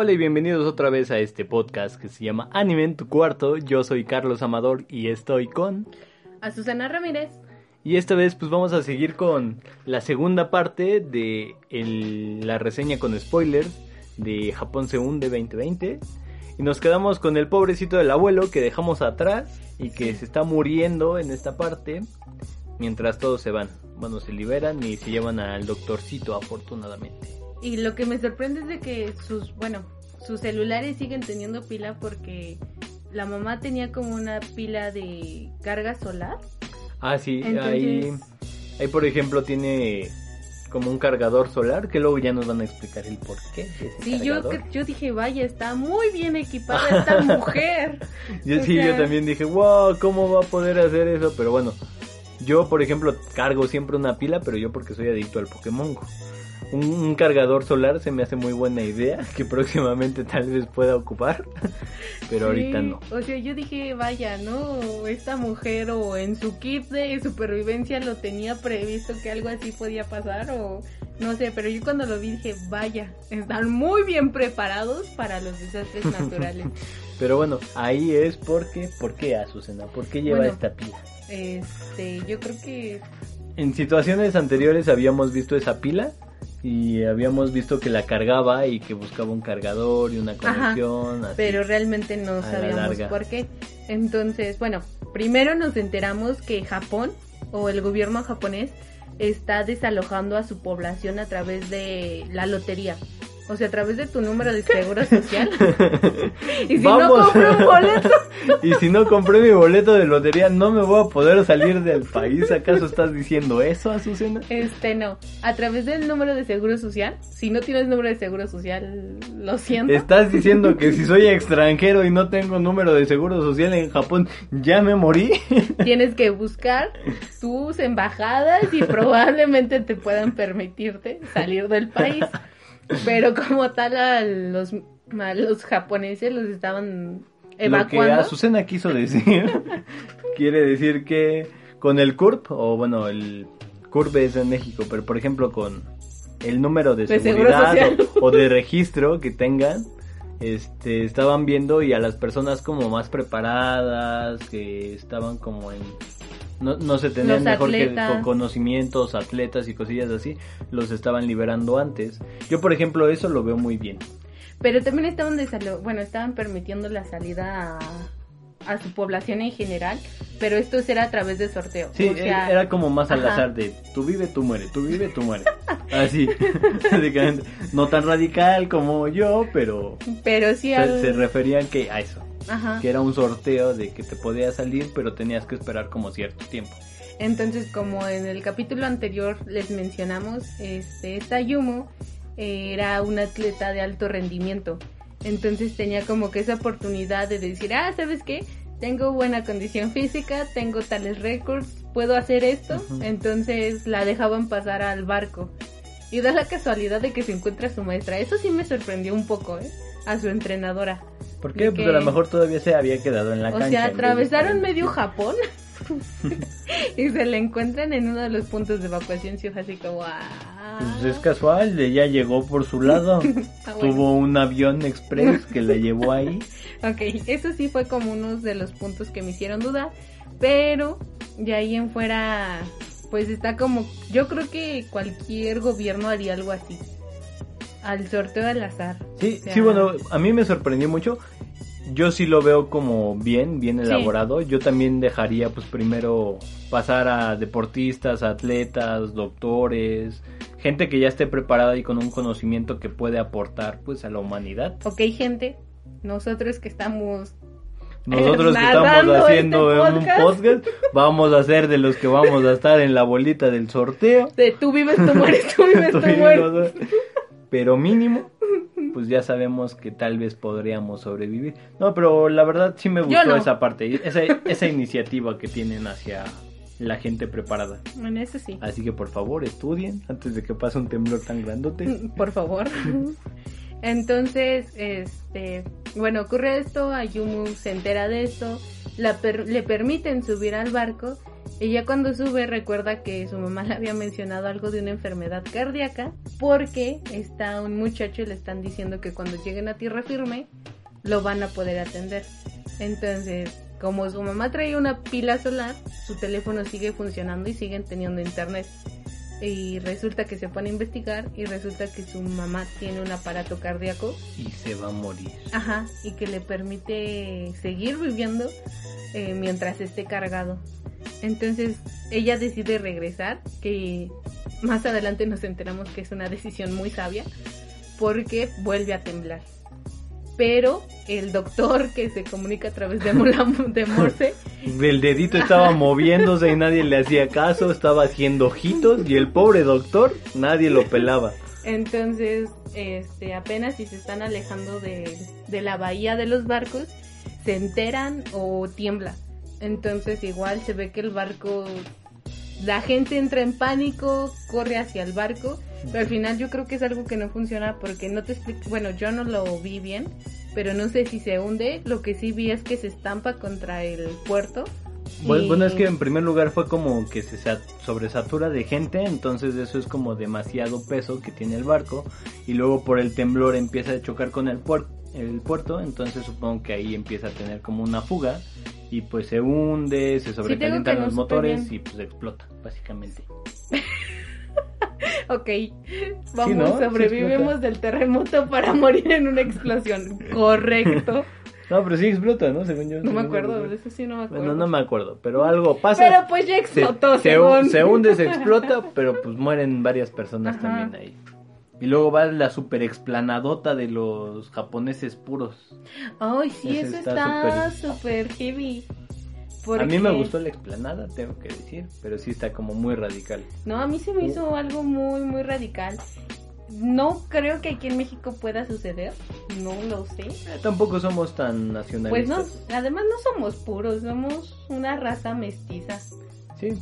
Hola y bienvenidos otra vez a este podcast que se llama Anime en tu cuarto. Yo soy Carlos Amador y estoy con... A Susana Ramírez. Y esta vez pues vamos a seguir con la segunda parte de el- la reseña con spoilers de Japón se hunde 2020. Y nos quedamos con el pobrecito del abuelo que dejamos atrás y que se está muriendo en esta parte mientras todos se van. Bueno, se liberan y se llevan al doctorcito afortunadamente. Y lo que me sorprende es de que sus, bueno, sus celulares siguen teniendo pila porque la mamá tenía como una pila de carga solar. Ah, sí, Entonces- ahí, ahí por ejemplo tiene como un cargador solar que luego ya nos van a explicar el por qué. Sí, yo, yo dije, vaya, está muy bien equipada esta mujer. Yo o sí, yo también dije, wow, ¿cómo va a poder hacer eso? Pero bueno, yo por ejemplo cargo siempre una pila, pero yo porque soy adicto al Pokémon Go. Un, un cargador solar se me hace muy buena idea, que próximamente tal vez pueda ocupar, pero ahorita no. O sea, yo dije, vaya, ¿no? Esta mujer o en su kit de supervivencia lo tenía previsto que algo así podía pasar o no sé, pero yo cuando lo vi dije, vaya, están muy bien preparados para los desastres naturales. Pero bueno, ahí es porque, ¿por qué Azucena? ¿Por qué lleva Bueno. esta pila? Este, yo creo que En situaciones anteriores habíamos visto esa pila y habíamos visto que la cargaba y que buscaba un cargador y una Ajá, conexión. así. pero realmente no la sabíamos larga. por qué. Entonces, bueno, primero nos enteramos que Japón o el gobierno japonés está desalojando a su población a través de la lotería. O sea, a través de tu número de seguro social. y si no compro un boleto, y si no compré mi boleto de lotería, no me voy a poder salir del país. ¿Acaso estás diciendo eso, Azucena? este no. A través del número de seguro social. Si no tienes número de seguro social, lo siento. ¿Estás diciendo que si soy extranjero y no tengo número de seguro social en Japón, ya me morí? Tienes que buscar tus embajadas y probablemente te puedan permitirte salir del país. Pero como tal a los, a los japoneses los estaban Lo que evacuando. Azucena quiso decir, quiere decir que con el CURP, o bueno, el CURP es en México, pero por ejemplo con el número de, seguridad o, o de registro que tengan, este, estaban viendo y a las personas como más preparadas, que estaban como en... No, no se tenían Los mejor que atletas. conocimientos, atletas y cosillas así, los estaban liberando antes. Yo, por ejemplo, eso lo veo muy bien. Pero también estaban desalo- bueno, estaban permitiendo la salida a, a su población en general. Pero esto era a través de sorteo. Sí, o sea, era como más al ajá. azar de tú vive, tú muere, tú vive, tú muere. Así. No tan radical como yo, pero Pero sí se referían que a eso, Ajá. que era un sorteo de que te podías salir, pero tenías que esperar como cierto tiempo. Entonces, como en el capítulo anterior les mencionamos, este, esta Yumo eh, era una atleta de alto rendimiento. Entonces tenía como que esa oportunidad de decir, ah, ¿sabes qué? Tengo buena condición física, tengo tales récords, puedo hacer esto. Entonces la dejaban pasar al barco. Y da la casualidad de que se encuentra su maestra. Eso sí me sorprendió un poco, ¿eh? A su entrenadora. ¿Por qué? De Pues a lo mejor todavía se había quedado en la O cancha. sea, vez de atravesaron medio Japón y se le encuentran en uno de los puntos de evacuación. Fue así como. ah. Pues es casual, ella llegó por su lado. Ah, bueno. Tuvo un avión express que la llevó ahí. Ok, eso sí fue como uno de los puntos que me hicieron dudar. Pero de ahí en fuera, pues está como. Yo creo que cualquier gobierno haría algo así. Al sorteo al azar. Sí, O sea, sí, bueno, a mí me sorprendió mucho. Yo sí lo veo como bien, bien Sí. elaborado. Yo también dejaría, pues, primero pasar a deportistas, atletas, doctores, gente que ya esté preparada y con un conocimiento que puede aportar, pues, a la humanidad. Ok, gente, nosotros que estamos Nosotros que estamos haciendo este un podcast. vamos a ser de los que vamos a estar en la bolita del sorteo. de tú vives, tú mueres, tú vives, tú mueres. Pero mínimo, pues ya sabemos que tal vez podríamos sobrevivir. No, pero la verdad sí me gustó no. esa parte, esa, esa iniciativa que tienen hacia la gente preparada. En eso sí. Así que por favor estudien antes de que pase un temblor tan grandote. Por favor. Entonces, este, bueno, ocurre esto, Ayumu se entera de esto, la per- le permiten subir al barco Ella cuando sube recuerda que su mamá le había mencionado algo de una enfermedad cardíaca porque está un muchacho y le están diciendo que cuando lleguen a tierra firme lo van a poder atender. Entonces, como su mamá traía una pila solar, su teléfono sigue funcionando y siguen teniendo internet. Y resulta que se pone a investigar y resulta que su mamá tiene un aparato cardíaco. Y se va a morir. Ajá, y que le permite seguir viviendo eh, mientras esté cargado. Entonces ella decide regresar, que más adelante nos enteramos que es una decisión muy sabia, porque vuelve a temblar. Pero el doctor que se comunica a través de, de Morse. El dedito estaba moviéndose y nadie le hacía caso, estaba haciendo ojitos y el pobre doctor nadie lo pelaba. Entonces, este, apenas si se están alejando de, de la bahía de los barcos, se enteran o tiembla. Entonces igual se ve que el barco, la gente entra en pánico, corre hacia el barco, pero al final yo creo que es algo que no funciona porque no te explico, bueno, yo no lo vi bien, pero no sé si se hunde, lo que sí vi es que se estampa contra el puerto. Bueno, es que en primer lugar fue como que se sobresatura de gente, entonces eso es como demasiado peso que tiene el barco y luego por el temblor empieza a chocar con el puerto el puerto, entonces supongo que ahí empieza a tener como una fuga y pues se hunde, se sobrecalientan los motores y pues explota, básicamente. ok, vamos, sobrevivimos del terremoto para morir en una explosión, correcto. No, pero sí explota, ¿no? Según yo. No me acuerdo, eso sí no me acuerdo. Bueno, no me acuerdo, pero algo pasa. Pero pues ya explotó, se, se, hunde, se explota, pero pues mueren varias personas también ahí. Y luego va la super explanadota de los japoneses puros. Ay, sí, eso está súper heavy. A mí me gustó la explanada, tengo que decir, pero sí está como muy radical. No, a mí se me hizo algo muy, muy radical. No creo que aquí en México pueda suceder, no lo sé. Eh, tampoco somos tan nacionalistas. Pues no, además no somos puros, somos una raza mestiza. Sí,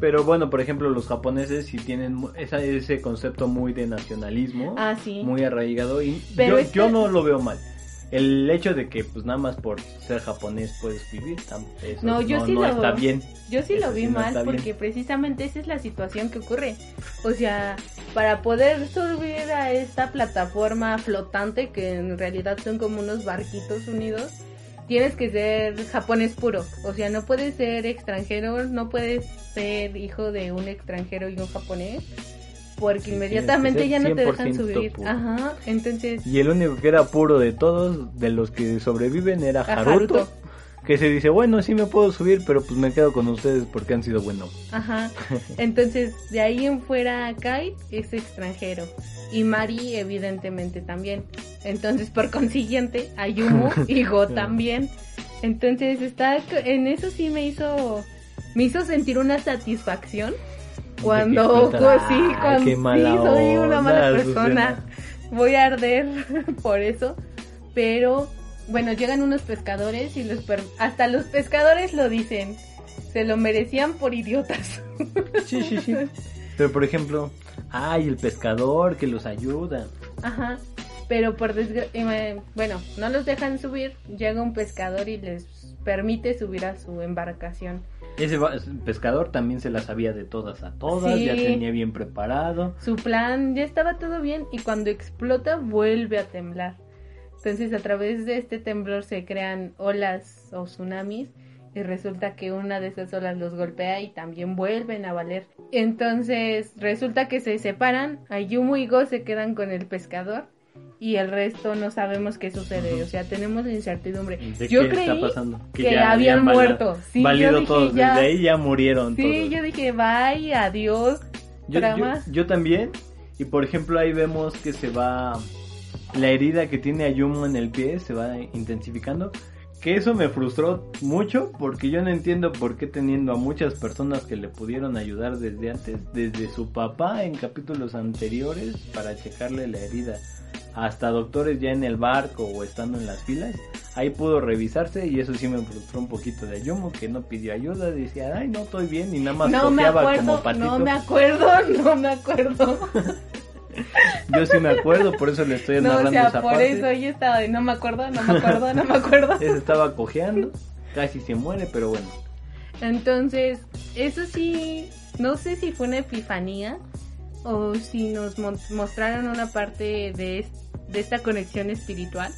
pero bueno, por ejemplo, los japoneses sí tienen esa, ese concepto muy de nacionalismo, ah, muy arraigado y yo, yo no lo veo mal. El hecho de que pues nada más por ser japonés puedes vivir eso no, yo sí lo, está bien. yo sí lo vi mal porque precisamente esa es la situación que ocurre. O sea para poder subir a esta plataforma flotante que en realidad son como unos barquitos unidos tienes que ser japonés puro. O sea, no puedes ser extranjero, no puedes ser hijo de un extranjero y un japonés. Porque inmediatamente ya no te dejan subir. Ajá, entonces... Y el único que era puro de todos, de los que sobreviven, era Haruto que se dice, bueno, sí me puedo subir, pero pues me quedo con ustedes porque han sido buenos. Ajá. Entonces, de ahí en fuera, Kai es extranjero. Y Mari, evidentemente, también. Entonces, por consiguiente, Ayumu y Go también. Entonces, está, en eso sí me hizo, me hizo sentir una satisfacción. Cuando, sí, cuando sí, soy una mala persona. Voy a arder por eso. Pero bueno, llegan unos pescadores y los hasta los pescadores lo dicen. Se lo merecían por idiotas. Sí, sí, sí. Pero por ejemplo, ay, el pescador que los ayuda. Ajá. Pero por desgracia, bueno, no los dejan subir. Llega un pescador y les permite subir a su embarcación. Ese pescador también se las sabía de todas a todas, ya tenía bien preparado. Su plan ya estaba todo bien y cuando explota vuelve a temblar. Entonces a través de este temblor se crean olas o tsunamis y resulta que una de esas olas los golpea y también vuelven a valer. Entonces resulta que se separan, Ayumu y Go se quedan con el pescador y el resto no sabemos qué sucede, o sea, tenemos la incertidumbre. yo creí que, habían, muerto, sí, valido todos, desde ahí ya murieron Sí, yo dije, bye, adiós, yo, yo también, y por ejemplo ahí vemos que se va la herida que tiene Ayumu en el pie se va intensificando. Que eso me frustró mucho porque yo no entiendo por qué teniendo a muchas personas que le pudieron ayudar desde antes, desde su papá en capítulos anteriores para checarle la herida, hasta doctores ya en el barco o estando en las filas, ahí pudo revisarse y eso sí me frustró un poquito de Ayumu que no pidió ayuda, decía, ay no estoy bien y nada más no me acuerdo, como patito. No me acuerdo, no me acuerdo. Yo sí me acuerdo, por eso le estoy narrando no, o sea, por eso ella estaba de no me acuerdo, no me acuerdo, no me acuerdo. Ella estaba cojeando, casi se muere, pero bueno. Entonces, eso sí, no sé si fue una epifanía o si nos mo- mostraron una parte de, es- de esta conexión espiritual,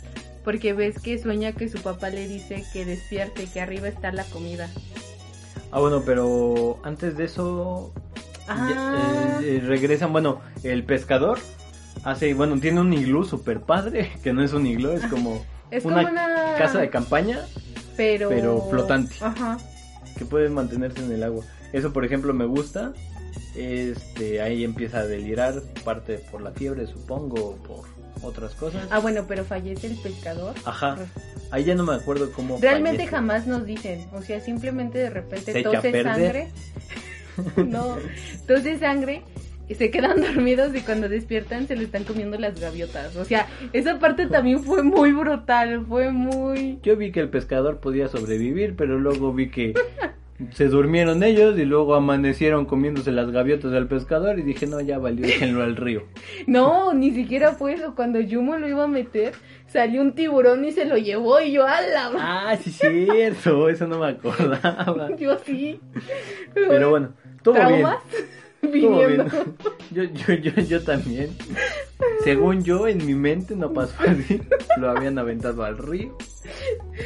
porque ves que sueña que su papá le dice que despierte, que arriba está la comida. Ah, bueno, pero antes de eso Ah, eh, eh, regresan, bueno, el pescador hace, bueno, tiene un iglú super padre, que no es un iglú, es como es una, como una casa de campaña pero pero flotante. Ajá. que puede mantenerse en el agua. Eso, por ejemplo, me gusta. Este, ahí empieza a delirar, parte por la fiebre, supongo, o por otras cosas. Ah, bueno, pero fallece el pescador. Ajá. Ahí ya no me acuerdo cómo. Realmente fallece. jamás nos dicen, o sea, simplemente de repente Se tose sangre. no, tose sangre y se quedan dormidos y cuando despiertan se le están comiendo las gaviotas. O sea, esa parte también fue muy brutal, fue muy... Yo vi que el pescador podía sobrevivir, pero luego vi que se durmieron ellos y luego amanecieron comiéndose las gaviotas del pescador y dije, no, ya valió, déjenlo al río. No, ni siquiera fue eso. Cuando Yumo lo iba a meter, salió un tiburón y se lo llevó y yo, ¡ala! Ah, sí, cierto, eso no me acordaba. Yo sí. Pero bueno, bien. ¿Traumas? Todo Viniendo. bien. Yo, yo, yo, yo también. Según yo, en mi mente no pasó así. Lo habían aventado al río.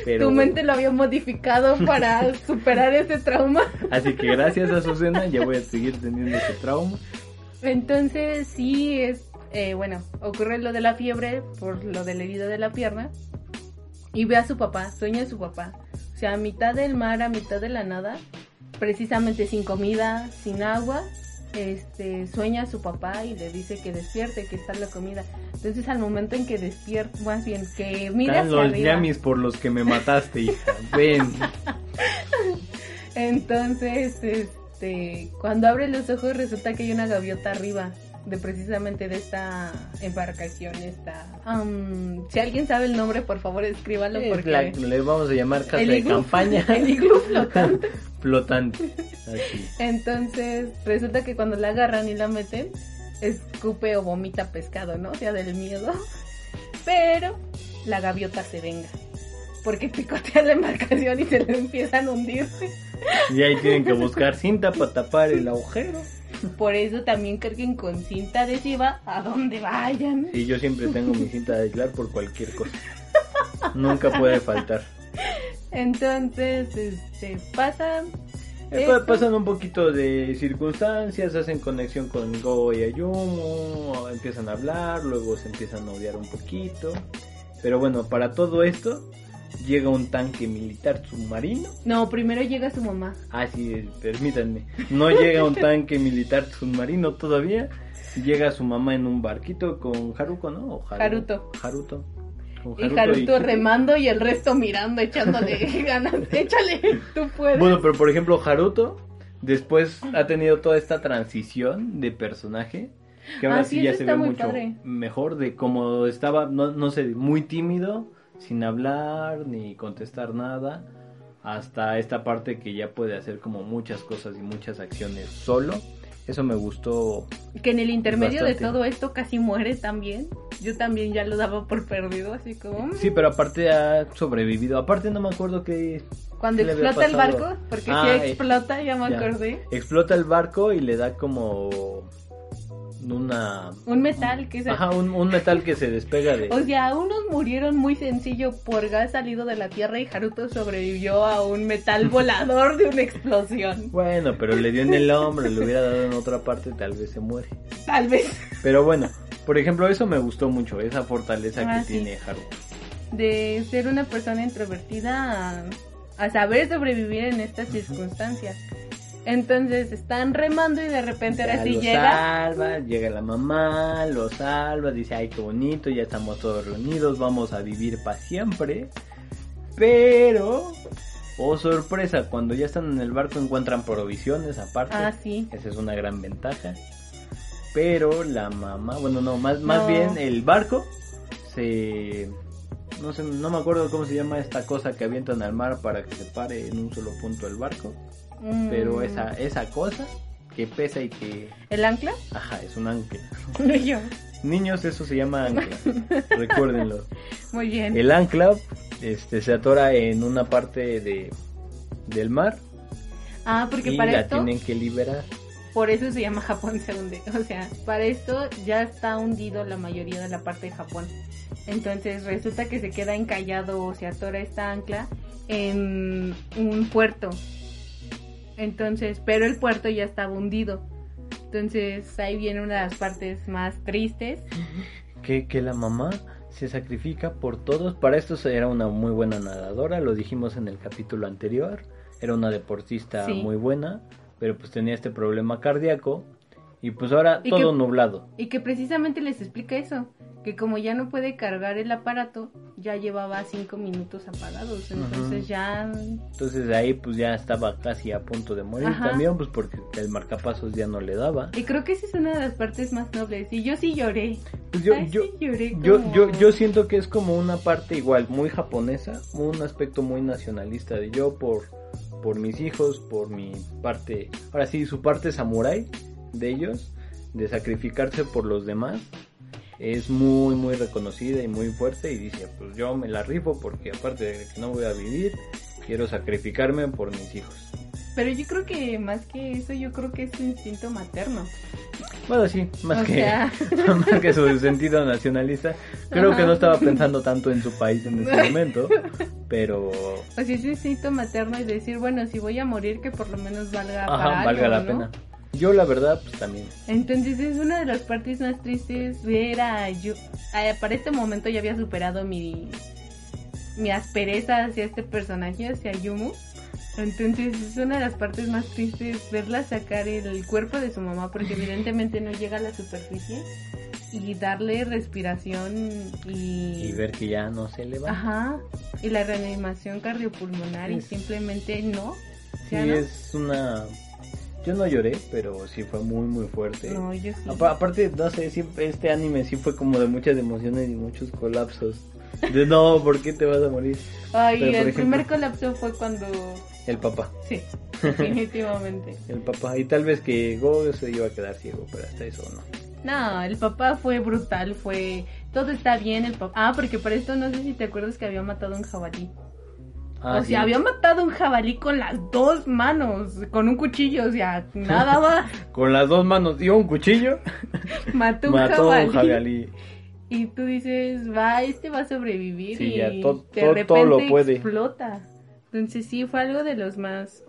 Pero Tu mente lo había modificado para superar ese trauma. Así que gracias a Azucena ya voy a seguir teniendo ese trauma. Entonces sí es, eh, bueno, ocurre lo de la fiebre por lo del herido de la pierna y ve a su papá, sueña a su papá, o sea, a mitad del mar, a mitad de la nada, precisamente sin comida, sin agua, este, sueña a su papá y le dice que despierte, que está la comida. Entonces al momento en que despierta, más bien que mira Están los arriba, llamis por los que me mataste, hija. Ven. Entonces, este, cuando abre los ojos resulta que hay una gaviota arriba de precisamente de esta embarcación, esta. am, si alguien sabe el nombre, por favor escríbalo Es porque la- le vamos a llamar casa el de iglú- campaña. el iglú flotante. Flotante. Así. Entonces, resulta que cuando la agarran y la meten, escupe o vomita pescado, ¿no? O sea, del miedo. Pero la gaviota se venga. Porque picotea la embarcación y se le empiezan a hundir. Y ahí tienen que buscar cinta para tapar el agujero. Por eso también carguen con cinta adhesiva a donde vayan. Y yo siempre tengo mi cinta de aislar por cualquier cosa. Nunca puede faltar. Entonces, este, pasa. Eh, Pasan un poquito de circunstancias, hacen conexión con Go y Ayumu, empiezan a hablar, luego se empiezan a odiar un poquito. Pero bueno, para todo esto llega un tanque militar submarino. No, primero llega su mamá. Ah, sí, permítanme. No llega un tanque militar submarino todavía. Llega su mamá en un barquito con Haruko, ¿no? O Haru- Haruto. Haruto. Y Haruto y- remando y el resto mirando, echándole ganas. Échale, tú puedes. Bueno, pero por ejemplo, Haruto después ha tenido toda esta transición de personaje. Que ahora Ah, sí, ya se ve mucho padre. mejor de cómo estaba, no, no sé, muy tímido, sin hablar ni contestar nada. Hasta esta parte que ya puede hacer como muchas cosas y muchas acciones solo. Eso me gustó. que en el intermedio Bastante. de todo esto casi muere también. Yo también ya lo daba por perdido, así como. mm. Sí, pero aparte ha sobrevivido. Aparte no me acuerdo que Cuando ¿qué había explota el barco, porque Ah, si eh, explota, ya me ya. acordé. explota el barco y le da como una Un metal que se. Ajá, un, un metal que se despega de... O sea, unos murieron muy sencillo por gas salido de la tierra y Haruto sobrevivió a un metal volador de una explosión. Bueno, pero le dio en el hombro, le hubiera dado en otra parte, tal vez se muere. Tal vez. Pero bueno, por ejemplo, eso me gustó mucho, esa fortaleza Ah, que sí. tiene Haruto. De ser una persona introvertida a, a saber sobrevivir en estas circunstancias. Entonces están remando y de repente ahora Ya sí lo llega. salva, llega la mamá, lo salva, dice, ay, qué bonito, ya estamos todos reunidos, vamos a vivir para siempre. Pero, oh sorpresa, cuando ya están en el barco encuentran provisiones aparte. Ah, sí. Esa es una gran ventaja. Pero la mamá, bueno, no, más, más bien el barco se... No sé, no me acuerdo cómo se llama esta cosa que avientan al mar para que se pare en un solo punto el barco. Mm, Pero esa, esa cosa que pesa y que... ¿El ancla? Ajá, es un ancla. Yo. Niños, eso se llama ancla. Recuérdenlo. Muy bien. El ancla este, se atora en una parte de, del mar. Ah, porque y para la esto, tienen que liberar. por eso se llama Japón se hunde. O sea, para esto ya está hundido la mayoría de la parte de Japón. Entonces resulta que se queda encallado o se atora esta ancla en un puerto. Entonces, pero el puerto ya estaba hundido. Entonces ahí viene una de las partes más tristes. Que, que la mamá se sacrifica por todos. Para esto era una muy buena nadadora, lo dijimos en el capítulo anterior. Era una deportista Sí. muy buena, pero pues tenía este problema cardíaco. Y pues ahora Y todo que- nublado. Y que precisamente les explica eso, que como ya no puede cargar el aparato, ya llevaba cinco minutos apagados, entonces Ujú. ya... Entonces ahí pues ya estaba casi a punto de morir Ajá. también, pues porque el marcapasos ya no le daba. Y creo que esa es una de las partes más nobles, y yo sí lloré. Pues yo, Ay, yo, sí lloré yo, como- yo, yo siento que es como una parte igual muy japonesa, un aspecto muy nacionalista de yo por, por mis hijos, por mi parte, ahora sí, su parte samurái de ellos, de sacrificarse por los demás, es muy, muy reconocida y muy fuerte y dice, pues yo me la rifo porque aparte de que no voy a vivir, quiero sacrificarme por mis hijos. Pero yo creo que más que eso, yo creo que es su instinto materno. Bueno, sí, más O que, sea. más que su sentido nacionalista. Creo que no estaba pensando tanto en su país en ese momento, pero O sea, es su instinto materno y decir, bueno, si voy a morir, que por lo menos valga ajá, para valga algo, la ¿no? pena. Yo la verdad, pues también. Entonces es una de las partes más tristes ver a a- para este momento ya había superado mi mi aspereza hacia este personaje, hacia Yumu. Entonces es una de las partes más tristes verla sacar el cuerpo de su mamá porque evidentemente no llega a la superficie y darle respiración y, Y ver que ya no se le va. ajá y la reanimación cardiopulmonar y simplemente no. Sí, es una... Yo no lloré, pero sí fue muy, muy fuerte. No, yo sí. Apa- aparte, no sé, siempre este anime sí fue como de muchas emociones y muchos colapsos. De no, ¿por qué te vas a morir? Ay, pero, el ejemplo- primer colapso fue cuando El papá. sí, definitivamente. El papá. Y tal vez que Go se iba a quedar ciego, pero hasta eso no. No, el papá fue brutal, fue... Todo está bien, el papá... Ah, porque para esto no sé si te acuerdas que había matado un jabalí. Ah, o sí. sea, había matado un jabalí con las dos manos, con un cuchillo, o sea, nada más. Con las dos manos dio un cuchillo. Mató un Mató jabalí. un jabalí. Y tú dices, va, este va a sobrevivir Sí, y ya, to- de to- repente todo lo puede. explota. Entonces sí, fue algo de los más...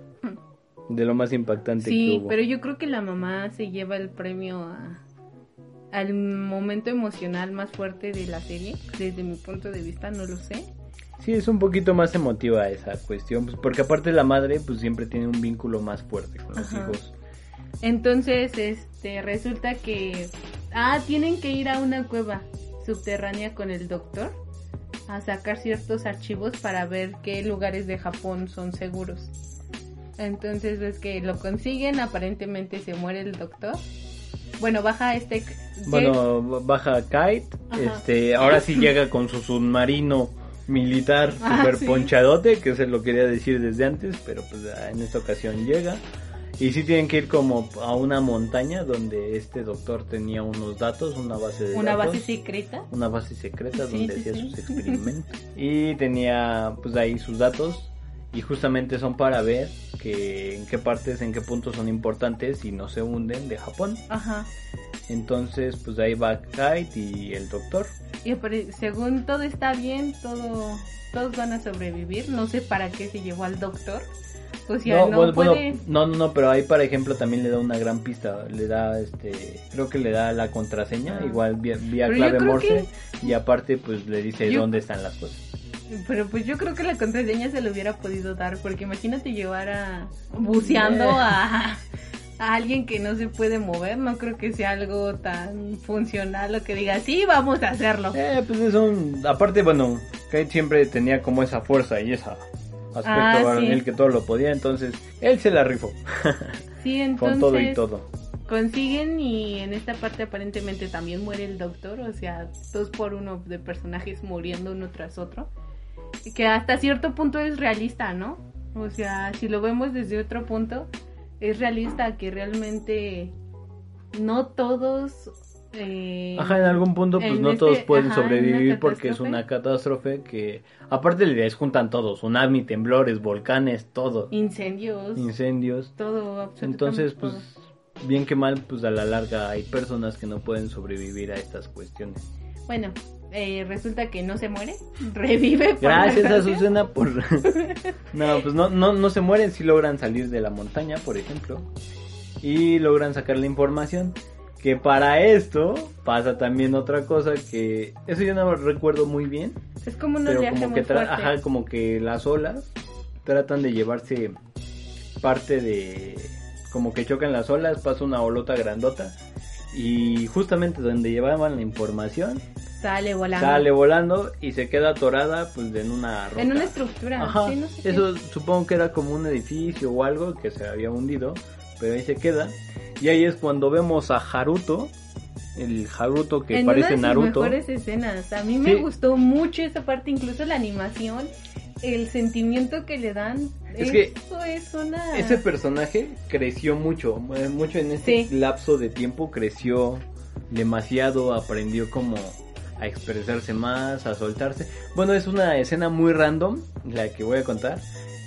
De lo más impactante que Sí, hubo. pero yo creo que la mamá se lleva el premio a, al momento emocional más fuerte de la serie. Desde mi punto de vista, no lo sé. Sí, es un poquito más emotiva esa cuestión, pues, porque aparte la madre pues siempre tiene un vínculo más fuerte con los Ajá. hijos. Entonces, este, resulta que... Ah, tienen que ir a una cueva subterránea con el doctor a sacar ciertos archivos para ver qué lugares de Japón son seguros. Entonces ves que lo consiguen, aparentemente se muere el doctor. Bueno, baja este... Bueno, baja Kite, Ajá. este, ahora sí llega con su submarino militar Ah, super sí. ponchadote, que se lo quería decir desde antes, pero pues ah, en esta ocasión llega. Y sí tienen que ir como a una montaña donde este doctor tenía unos datos, una base de Una datos. base secreta. una base secreta Sí, donde sí, hacía sus experimentos y tenía pues ahí sus datos y justamente son para ver que en qué partes, en qué puntos son importantes y no se hunden de Japón. Ajá. Entonces pues ahí va Kite y el doctor. Y según todo está bien, todo, todos van a sobrevivir. No sé para qué se llevó al doctor. O sea, no, no, bueno, bueno, puede. no, no, no, pero ahí por ejemplo también le da una gran pista, le da este, creo que le da la contraseña, Ah. igual vía, vía clave Morse y aparte pues le dice Yo- dónde están las cosas. Pero pues yo creo que la contraseña se lo hubiera podido dar. Porque imagínate llevar a. buceando a. A alguien que no se puede mover, no creo que sea algo tan funcional o que diga, sí, vamos a hacerlo. Eh, pues es un... Aparte, bueno, Kate siempre tenía como esa fuerza y esa aspecto Ah, sí. varonil que todo lo podía, entonces él se la rifó Sí, entonces. con todo y todo. consiguen y en esta parte aparentemente también muere el doctor, o sea, dos por uno de personajes muriendo uno tras otro. Que hasta cierto punto es realista, ¿no? O sea, si lo vemos desde otro punto, es realista que realmente no todos eh, Ajá, en algún punto pues no este- todos pueden ajá, sobrevivir porque es una catástrofe que aparte les juntan todos, tsunami, temblores, volcanes, todo, incendios, incendios. todo, absolutamente Entonces, pues todo. bien que mal, pues a la larga hay personas que no pueden sobrevivir a estas cuestiones. Bueno, eh, resulta que no se muere, revive. por Gracias a desgracia. Susana por... no, pues no, no, no se mueren, si logran salir de la montaña, por ejemplo, y logran sacar la información. Que para esto pasa también otra cosa que... Eso yo no recuerdo muy bien, Es como un pero como que, ajá, como que las olas tratan de llevarse parte de... Como que chocan las olas, pasa una olota grandota. Y justamente donde llevaban la información, Sale volando. sale volando y se queda atorada pues en una roca. En una estructura. Ajá, sí, no sé qué. eso supongo que era como un edificio o algo que se había hundido, pero ahí se queda. Y ahí es cuando vemos a Haruto, el Haruto que en parece una de sus Naruto. mejores escenas. A mí me Sí. gustó mucho esa parte, incluso la animación, el sentimiento que le dan. Es que es una. Ese personaje creció mucho, eh, mucho en este Sí. lapso de tiempo, creció demasiado, aprendió como a expresarse más, a soltarse. Bueno, es una escena muy random, la que voy a contar,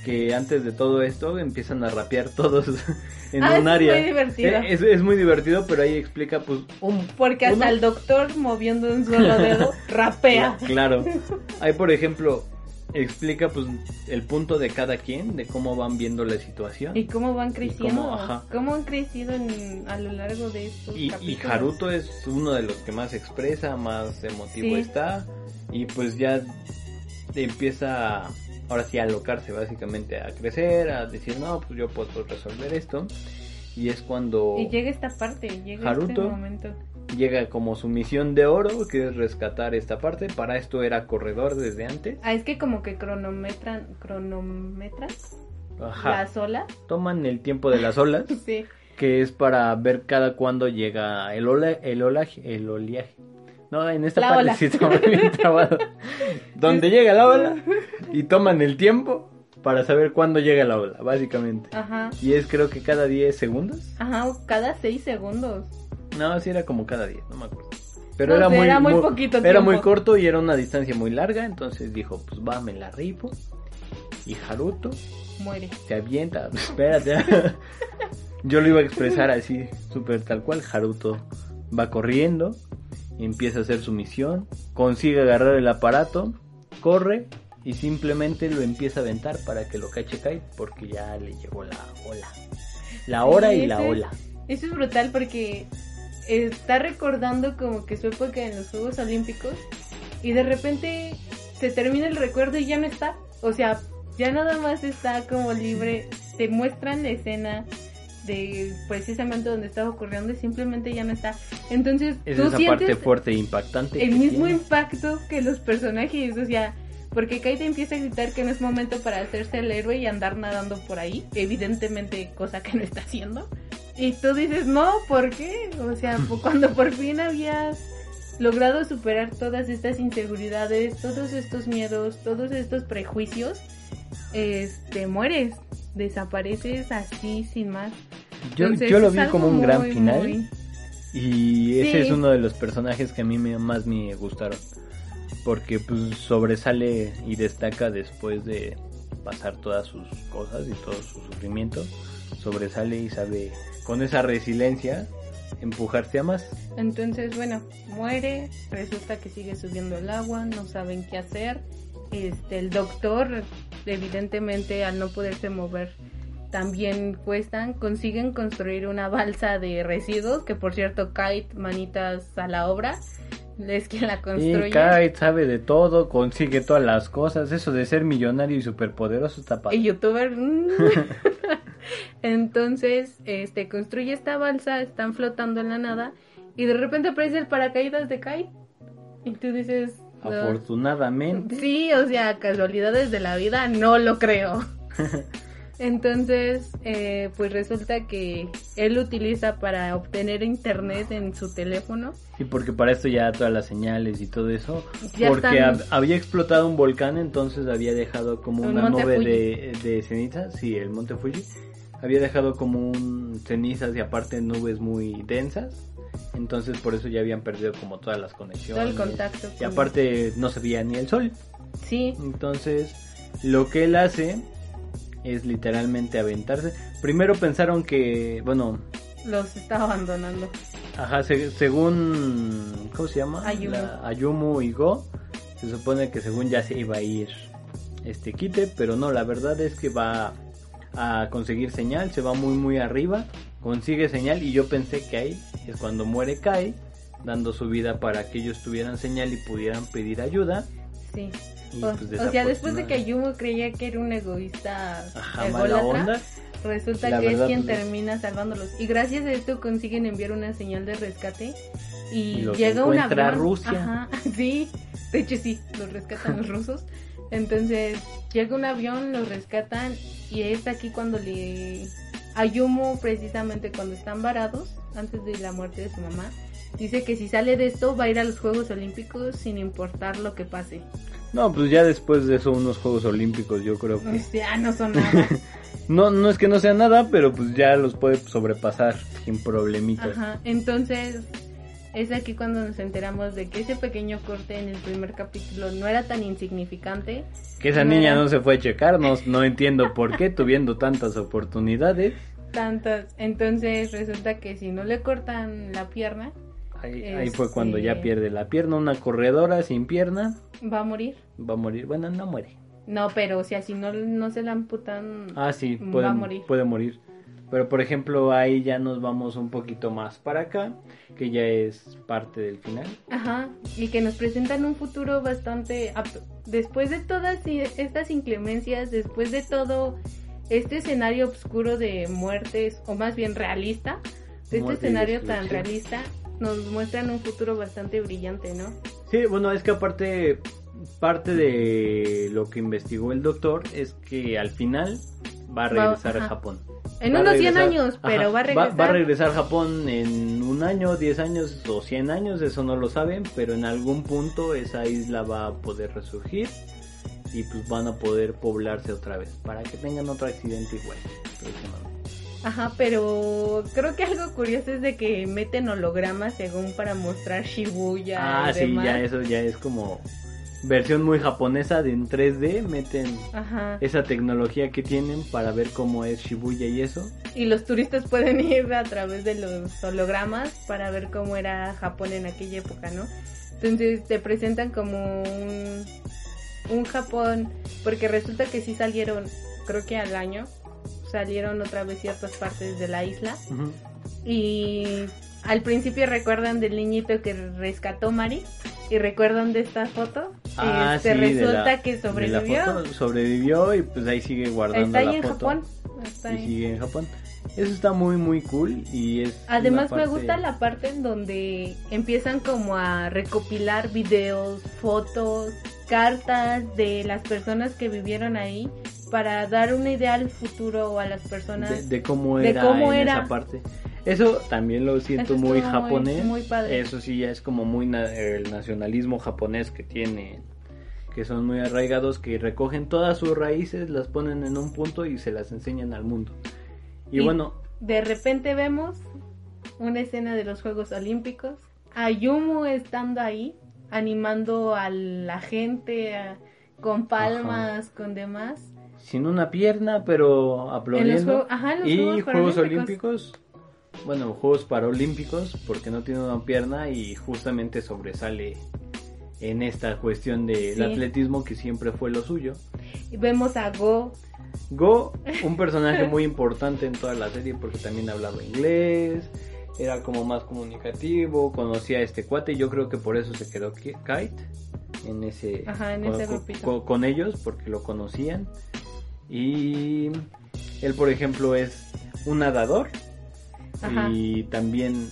que antes de todo esto empiezan a rapear todos en Ah, un es área. muy divertido. Es, es muy divertido, pero ahí explica pues un... Porque hasta uno- el doctor moviendo un solo dedo rapea. Claro. Ahí, por ejemplo, explica pues el punto de cada quien, de cómo van viendo la situación. Y cómo van creciendo. cómo, ajá. cómo han crecido en- a lo largo de estos Y, y. Haruto es uno de los que más expresa, más emotivo Sí. está. Y pues ya empieza, ahora sí, a alocarse básicamente, a crecer, a decir, no, pues yo puedo resolver esto. Y es cuando Y llega esta parte, llega Haruto. este momento. Llega como su misión de oro, que es rescatar esta parte. Para esto era corredor desde antes. Ah, es que como que cronometran, Ajá. las olas. Toman el tiempo de las olas, Sí. que es para ver cada cuándo llega el, ola, el, olaje, el oleaje. No, en esta La parte ola. sí está muy bien trabado. Donde llega la ola y toman el tiempo para saber cuándo llega la ola, básicamente. Ajá. Y es creo que cada 10 segundos. Ajá, cada seis segundos. No, sí era como cada 10, no me acuerdo. Pero No era, sé, muy, era muy poquito Era tiempo. muy corto y era una distancia muy larga, entonces dijo, pues va, me la rifo. Y Haruto Muere. se avienta, espérate. Yo lo iba a expresar así, súper tal cual. Haruto va corriendo, empieza a hacer su misión, consigue agarrar el aparato, corre y simplemente lo empieza a aventar para que lo cache Kai porque ya le llegó la ola. La hora Sí, y la ola. Eso es brutal porque está recordando como que su época en los Juegos Olímpicos y de repente se termina el recuerdo y ya no está. O sea, ya nada más está como libre. Te muestran la escena de precisamente donde estaba ocurriendo y simplemente ya no está. Entonces Es tú esa sientes parte fuerte e impactante. el mismo tiene. impacto que los personajes, o sea, porque Kai te empieza a gritar que no es momento para hacerse el héroe y andar nadando por ahí, evidentemente cosa que no está haciendo. Y tú dices, no, ¿por qué? O sea, cuando por fin habías logrado superar todas estas inseguridades, todos estos miedos, todos estos prejuicios, este, mueres, desapareces así sin más. Yo, Entonces, yo lo vi como un gran final. muy- Y ese Sí. es uno de los personajes que a mí me, más me gustaron. Porque pues sobresale y destaca después de pasar todas sus cosas y todo su sufrimiento. Sobresale y sabe con esa resiliencia empujarse a más. Entonces, bueno, muere, resulta que sigue subiendo el agua, no saben qué hacer. Este, el doctor, evidentemente, al no poderse mover, también cuestan, consiguen construir una balsa de residuos, que por cierto, Kite, manitas a la obra, es quien la Y construye. Kite sabe de todo, consigue todas las cosas. Eso de ser millonario y superpoderoso está padre. Y youtuber. Entonces, este, construye esta balsa, están flotando en la nada, y de repente aparece el paracaídas de Kai. Y tú dices. no. Afortunadamente. Sí, o sea, casualidades de la vida, no lo creo. Entonces, eh, pues resulta que él utiliza para obtener internet en su teléfono. Y porque para esto ya todas las señales y todo eso. Ya porque están- había explotado un volcán, entonces había dejado como El una nube de, de cenizas. Sí, el monte Fuji. Había dejado como un cenizas y aparte nubes muy densas. Entonces por eso ya habían perdido como todas las conexiones. Todo el contacto. Y aparte no se veía ni el sol. Sí, Entonces lo que él hace es literalmente aventarse. Primero pensaron que, bueno, los estaba abandonando. ajá, se- según, ¿cómo se llama? Ayumu. La- Ayumu y Go, se supone que según ya se iba a ir este quite, pero no, la verdad es que va a conseguir señal, se va muy muy arriba, consigue señal y yo pensé que ahí es cuando muere Kai, dando su vida para que ellos tuvieran señal y pudieran pedir ayuda. Sí. Y, O, pues, o sea, después de que Ayumu creía que era un egoísta Ajá, mala onda. resulta La que verdad, es quien pues, termina salvándolos. Y gracias a esto consiguen enviar una señal de rescate. Y, llega un encuentra avión. Rusia. Ajá, sí. De hecho, sí, los rescatan los rusos. Entonces, llega un avión, los rescatan. Y es aquí cuando le. Ayumu, precisamente cuando están varados, antes de la muerte de su mamá, dice que si sale de esto va a ir a los Juegos Olímpicos sin importar lo que pase. No, pues ya después de eso unos Juegos Olímpicos yo creo que... O sea, no son nada. No, no es que no sea nada, pero pues ya los puede sobrepasar sin problemitas. Ajá, entonces es aquí cuando nos enteramos de que ese pequeño corte en el primer capítulo no era tan insignificante. Que esa No niña era- no se fue a checar, no, entiendo por qué, tuviendo tantas oportunidades. Tantas, entonces resulta que si no le cortan la pierna, Ahí, ahí fue Este- cuando ya pierde la pierna, una corredora sin pierna va a morir. va a morir. Bueno, no muere. No, pero o sea, si no, no se la amputan, Ah, sí, Va a morir. Puede morir. Pero por ejemplo, ahí ya nos vamos un poquito más para acá, que ya es parte del final. ajá, y que nos presentan un futuro bastante apto. Después de todas estas inclemencias, después de todo este escenario oscuro de muertes, o más bien realista, de este escenario tan realista, nos muestran un futuro bastante brillante, ¿no? Sí, bueno, es que aparte, parte de lo que investigó el doctor es que al final va a Va- regresar a. Japón. En Va unos 100 regresar- años, pero ajá, va a regresar. Va, a regresar a Japón en un año, 10 años o 100 años, eso no lo saben, pero en algún punto esa isla va a poder resurgir y pues van a poder poblarse otra vez para que tengan otro accidente igual. Ajá, pero creo que algo curioso es de que meten hologramas según para mostrar Shibuya Ah, y sí, demás. ya eso ya es como versión muy japonesa de en 3D, meten Ajá. esa tecnología que tienen para ver cómo es Shibuya y eso. Y los turistas pueden ir a través de los hologramas para ver cómo era Japón en aquella época, ¿no? Entonces te presentan como un, un Japón, porque resulta que sí salieron, creo que al año, salieron otra vez ciertas partes de la isla. Y al principio recuerdan del niñito que rescató Mari. Y recuerdan de esta foto. Ah, Este, sí, de resulta la- que de la sobrevivió. foto, sobrevivió y pues ahí sigue guardando Está ahí la en foto. Japón. Está y ahí. sigue en Japón. Eso está muy muy cool y es Además una me parte- gusta la parte en donde empiezan como a recopilar videos, fotos, cartas de las personas que vivieron ahí para dar una idea al futuro o a las personas. de, de cómo de era cómo en era. esa parte. Eso también lo siento Eso muy japonés. muy padre. Eso sí ya es como muy na- el nacionalismo japonés que tiene que son muy arraigados que recogen todas sus raíces, las ponen en un punto y se las enseñan al mundo. Y, Y- bueno, De repente vemos una escena de los Juegos Olímpicos, Ayumu estando ahí, animando a la gente a- con palmas, con demás. sin una pierna, pero En los aplaudiendo. Juegos, ajá, en los y Juegos. Olímpicos, bueno, Juegos Paralímpicos, porque no tiene una pierna y justamente sobresale en esta cuestión del Sí. atletismo que siempre fue lo suyo. Y vemos a Go, Go, un personaje muy importante en toda la serie porque también hablaba inglés, era como más comunicativo, conocía a este cuate y yo creo que por eso se quedó Ki- Kite en ese, Ajá, en con, ese con- grupito. con- con ellos porque lo conocían y él por ejemplo es un nadador Ajá. y también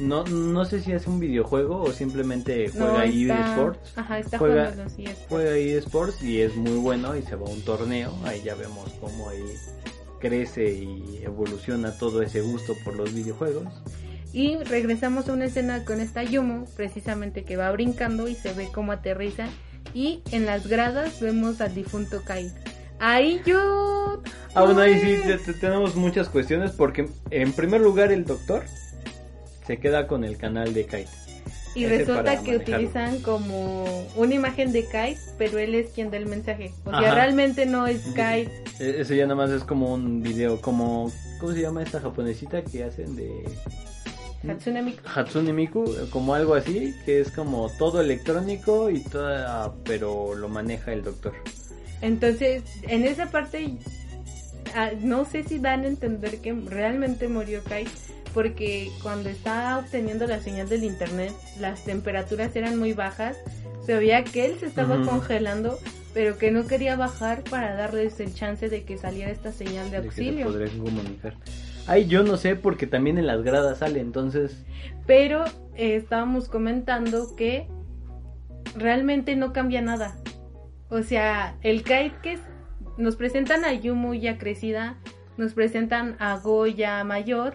no, no sé si hace un videojuego o simplemente juega no, ahí está, eSports Ajá, está Juega- jugando los eSports. juega eSports y es muy bueno y se va a un torneo. Ahí ya vemos cómo ahí crece y evoluciona todo ese gusto por los videojuegos. Y regresamos a una escena con esta Yumo, precisamente que va brincando y se ve cómo aterriza. Y en las gradas vemos al difunto Kai. Ahí yo. Bueno, ahí sí te- te- tenemos muchas cuestiones porque en primer lugar el doctor se queda con el canal de Kite. Y Ese resulta que manejarlo. utilizan como una imagen de Kite, pero él es quien da el mensaje. O sea, Ajá. realmente no es Kite. E- Eso ya nada más es como un video, como... ¿Cómo se llama esta japonesita que hacen de... Hatsune Miku. Hatsune Miku, como algo así, que es como todo electrónico y toda... pero lo maneja el doctor. Entonces, en esa parte, ah, no sé si dan a entender que realmente murió Kai, porque cuando estaba obteniendo la señal del internet, las temperaturas eran muy bajas, se veía que él se estaba congelando, pero que no quería bajar para darles el chance de que saliera esta señal de de auxilio. Ay, yo no sé, porque también en las gradas sale, entonces... Pero eh, estábamos comentando que realmente no cambia nada. O sea, el kite que es- nos presentan a Yumu ya crecida, nos presentan a Goya mayor,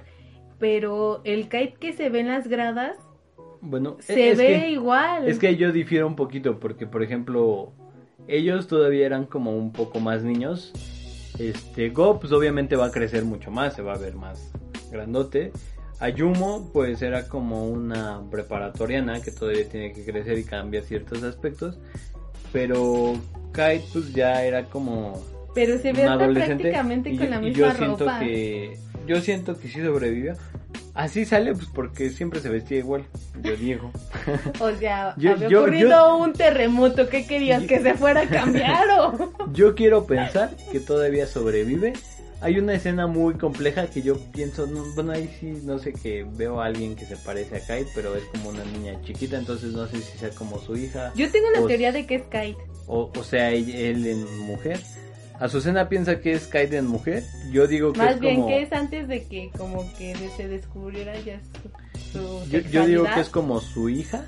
pero el kite que se ve en las gradas Bueno, se ve que- igual. Es que yo difiero un poquito porque, por ejemplo, ellos todavía eran como un poco más niños. Este, Go, pues obviamente va a crecer mucho más, se va a ver más grandote. Ayumo, pues era como una preparatoriana que todavía tiene que crecer y cambiar ciertos aspectos. Pero Kite, pues ya era como pero se ve hasta prácticamente y, con yo- la y misma yo siento ropa. que yo siento que sí sobrevivió. Así sale, pues porque siempre se vestía igual. Yo Diego. O sea, Yo- había yo- ocurrido yo- un terremoto. ¿Qué querías? ¿Que se fuera a cambiar o...? Yo quiero pensar que todavía sobrevive. Hay una escena muy compleja que yo pienso, no, bueno, ahí sí, no sé que veo a alguien que se parece a Kite, pero es como una niña chiquita, entonces no sé si sea como su hija Yo tengo la O- teoría de que es Kite. o, o sea él, en mujer. Azucena piensa que es Kite en mujer. Yo digo que Más es bien como. que es antes de que como que se descubriera ya su, su Yo, yo digo que es como su hija,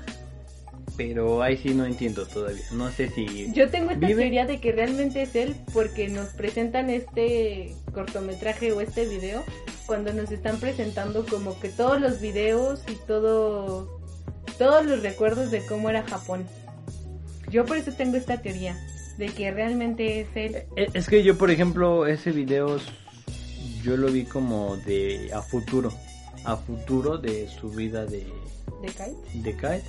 pero ahí sí no entiendo todavía. No sé si. Yo tengo esta ¿Vive? teoría de que realmente es él porque nos presentan este cortometraje o este video cuando nos están presentando como que todos los videos y todo todos los recuerdos de cómo era Japón. Yo por eso tengo esta teoría de que realmente es él. Eh, Es que yo, por ejemplo, ese video yo lo vi como de a futuro, a futuro de su vida de, ¿De Kai? de Kite,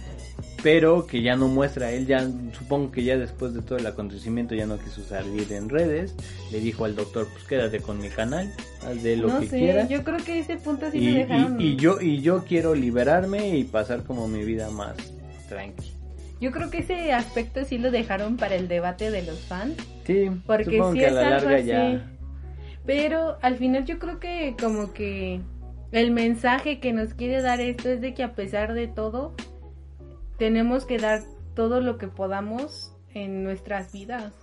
pero que ya no muestra, él ya, supongo que ya después de todo el acontecimiento ya no quiso salir en redes, le dijo al doctor, pues quédate con mi canal, haz de lo no que sé, quieras. yo creo que ese punto sí y, dejaron. y yo y yo quiero liberarme y pasar como mi vida más tranqui. Yo creo que ese aspecto sí lo dejaron para el debate de los fans. Sí, Porque supongo sí que a es la algo larga así. ya Pero al final yo creo que como que el mensaje que nos quiere dar esto es de que a pesar de todo, tenemos que dar todo lo que podamos en nuestras vidas.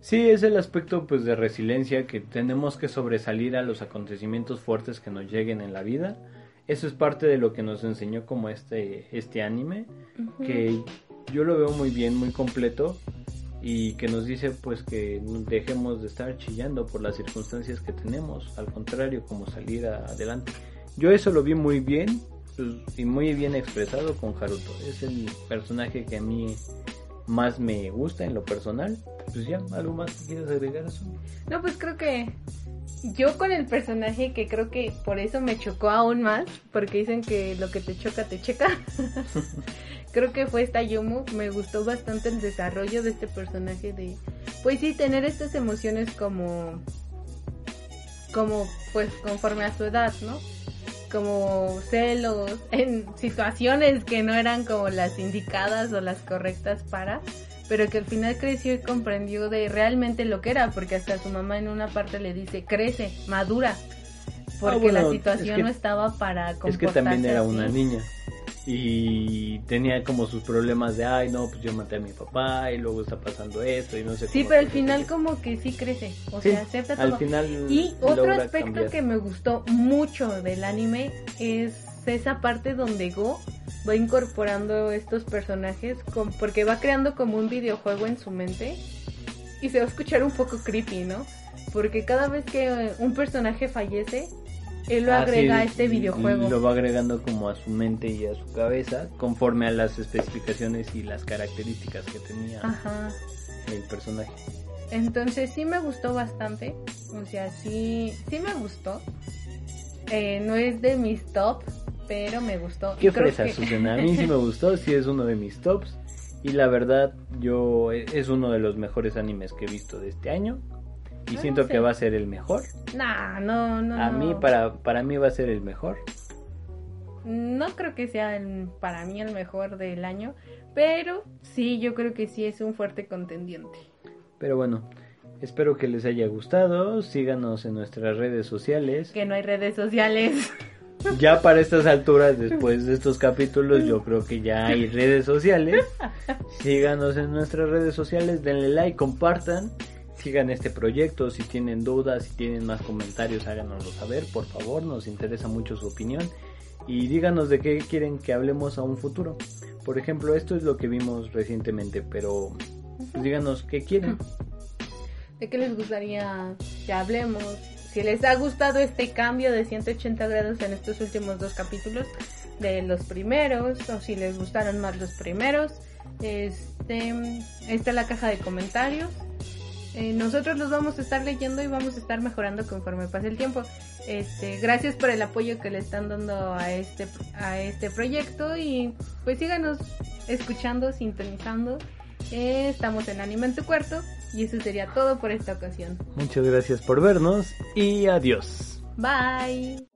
Sí, es el aspecto pues de resiliencia que tenemos que sobresalir a los acontecimientos fuertes que nos lleguen en la vida. Eso es parte de lo que nos enseñó como este este anime, que yo lo veo muy bien, muy completo y que nos dice pues que dejemos de estar chillando por las circunstancias que tenemos, al contrario, como salir a- adelante. Yo eso lo vi muy bien pues, y muy bien expresado con Haruto. Es el personaje que a mí más me gusta en lo personal. Pues ya, ¿algo más que quieras agregar eso? No, pues creo que yo con el personaje que creo que por eso me chocó aún más, porque dicen que lo que te choca te checa. creo que fue esta Yumu, me gustó bastante el desarrollo de este personaje de pues sí tener estas emociones como como pues conforme a su edad, ¿no? Como celos en situaciones que no eran como las indicadas o las correctas para pero que al final creció y comprendió de realmente lo que era, porque hasta su mamá en una parte le dice, crece, madura, porque Ah, bueno, la situación es que- no estaba para comportarse Es que también era así. una niña. Y tenía como sus problemas de, ay, no, pues yo maté a mi papá y luego está pasando esto y no sé Sí, pero al final como que sí crece, o Sí, sea, acepta al todo. final Y otro aspecto cambiar. que me gustó mucho del anime es esa parte donde Go va incorporando estos personajes con- porque va creando como un videojuego en su mente y se va a escuchar un poco creepy, ¿no? Porque cada vez que un personaje fallece, él lo Ah, agrega a sí, este videojuego. Lo va agregando como a su mente y a su cabeza conforme a las especificaciones y las características que tenía Ajá. el personaje. Entonces sí me gustó bastante. O sea, sí, sí me gustó. Eh, no es de mis top, pero me gustó. Qué fresa, Susana. A mí sí me gustó, sí es uno de mis tops. Y la verdad, yo es uno de los mejores animes que he visto de este año. Y siento que va a ser el mejor. Nah, no, no. A mí, para, para mí va a ser el mejor. No creo que sea para mí el mejor del año, pero sí, yo creo que sí es un fuerte contendiente. Pero bueno, espero que les haya gustado. Síganos en nuestras redes sociales. Que no hay redes sociales. Ya para estas alturas, después de estos capítulos, yo creo que ya hay redes sociales. Síganos en nuestras redes sociales, denle like, compartan, sigan este proyecto. Si tienen dudas, si tienen más comentarios, háganoslo saber, por favor, nos interesa mucho su opinión. Y díganos de qué quieren que hablemos a un futuro. Por ejemplo, esto es lo que vimos recientemente, pero pues díganos qué quieren. ¿De qué les gustaría que hablemos? Si les ha gustado este cambio de 180 grados en estos últimos dos capítulos de los primeros, o si les gustaron más los primeros, este, esta es la caja de comentarios. Eh, nosotros los vamos a estar leyendo y vamos a estar mejorando conforme pase el tiempo. Este, gracias por el apoyo que le están dando a este, a este proyecto y pues síganos escuchando, sintonizando. Eh, estamos en Anime en tu cuarto y eso sería todo por esta ocasión. Muchas gracias por vernos y adiós. Bye.